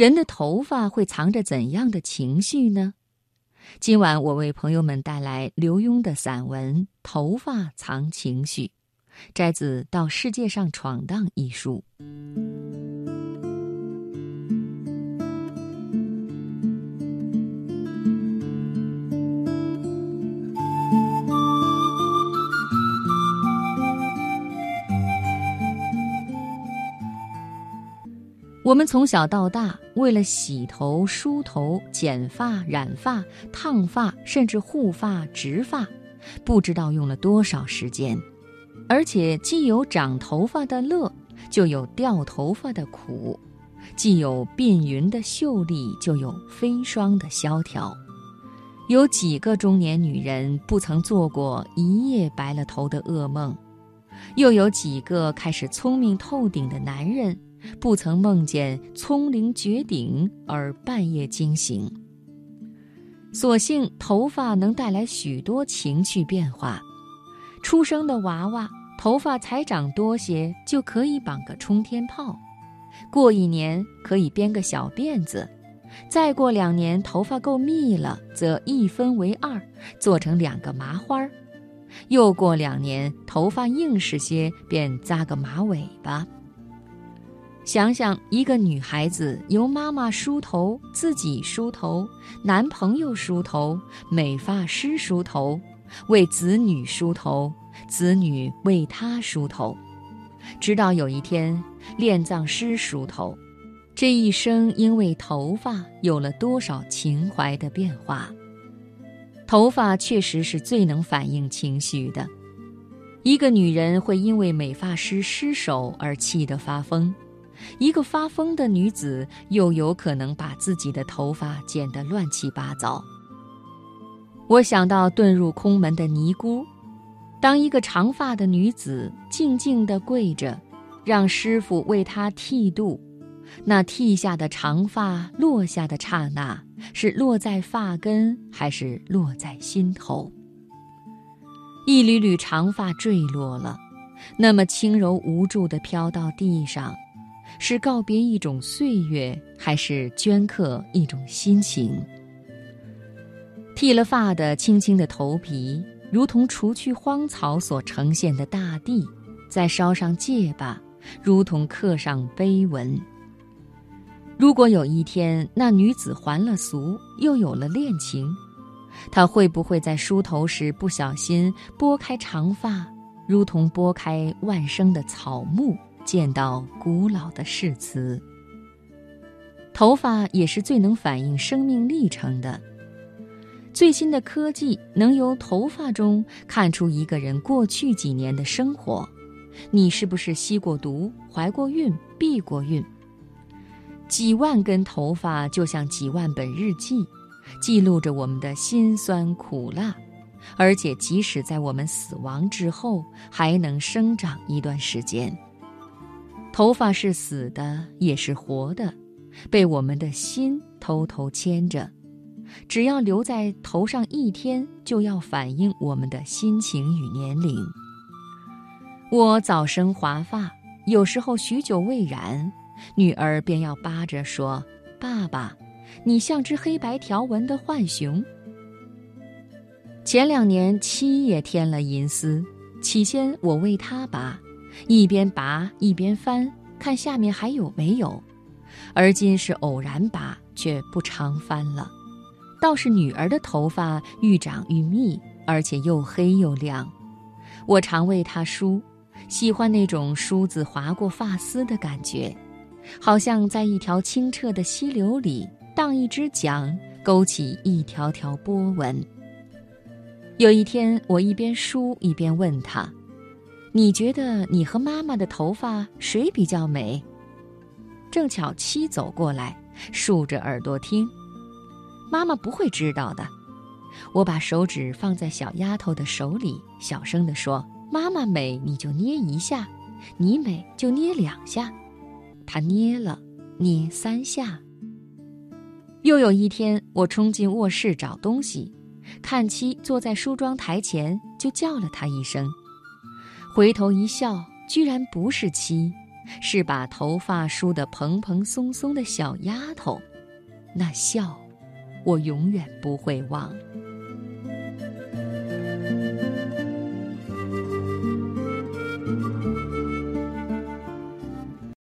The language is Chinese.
人的头发会藏着怎样的情绪呢？今晚我为朋友们带来刘墉的散文《头发藏情绪》，摘自《到世界上闯荡》一书。我们从小到大，为了洗头、梳头、剪发、染发、烫发，甚至护发、植发，不知道用了多少时间。而且，既有长头发的乐，就有掉头发的苦；既有鬓云的秀丽，就有飞霜的萧条。有几个中年女人不曾做过一夜白了头的噩梦？又有几个开始聪明透顶的男人？不曾梦见聪灵绝顶而半夜惊醒。所幸头发能带来许多情趣变化。出生的娃娃头发才长多些，就可以绑个冲天炮；过一年可以编个小辫子；再过两年头发够密了，则一分为二，做成两个麻花；又过两年头发硬实些，便扎个马尾巴。想想一个女孩子由妈妈梳头、自己梳头、男朋友梳头、美发师梳头、为子女梳头、子女为她梳头，直到有一天殓葬师梳头，这一生因为头发有了多少情怀的变化？头发确实是最能反映情绪的。一个女人会因为美发师失手而气得发疯。一个发疯的女子，又有可能把自己的头发剪得乱七八糟。我想到遁入空门的尼姑，当一个长发的女子静静地跪着，让师傅为她剃度，那剃下的长发落下的刹那，是落在发根，还是落在心头？一缕缕长发坠落了，那么轻柔无助地飘到地上。是告别一种岁月，还是镌刻一种心情？剃了发的青青的头皮，如同除去荒草所呈现的大地；再烧上戒疤，如同刻上碑文。如果有一天那女子还了俗，又有了恋情，她会不会在梳头时不小心拨开长发，如同拨开万生的草木？见到古老的誓词，头发也是最能反映生命历程的。最新的科技能由头发中看出一个人过去几年的生活，你是不是吸过毒、怀过孕、避过孕？几万根头发就像几万本日记，记录着我们的辛酸苦辣，而且即使在我们死亡之后，还能生长一段时间。头发是死的，也是活的，被我们的心偷偷牵着。只要留在头上一天，就要反映我们的心情与年龄。我早生华发，有时候许久未染，女儿便要扒着说：“爸爸，你像只黑白条纹的浣熊。”前两年妻也添了银丝，起先我为她拔。一边拔一边翻，看下面还有没有。而今是偶然拔，却不常翻了。倒是女儿的头发愈长愈密，而且又黑又亮。我常为她梳，喜欢那种梳子划过发丝的感觉，好像在一条清澈的溪流里荡一只桨，勾起一条条波纹。有一天，我一边梳一边问她。你觉得你和妈妈的头发谁比较美？正巧七走过来，竖着耳朵听。妈妈不会知道的。我把手指放在小丫头的手里，小声地说：“妈妈美，你就捏一下；你美，就捏两下。”她捏了，捏三下。又有一天，我冲进卧室找东西，看七坐在梳妆台前，就叫了她一声。回头一笑，居然不是妻，是把头发梳得蓬蓬松松的小丫头，那笑，我永远不会忘。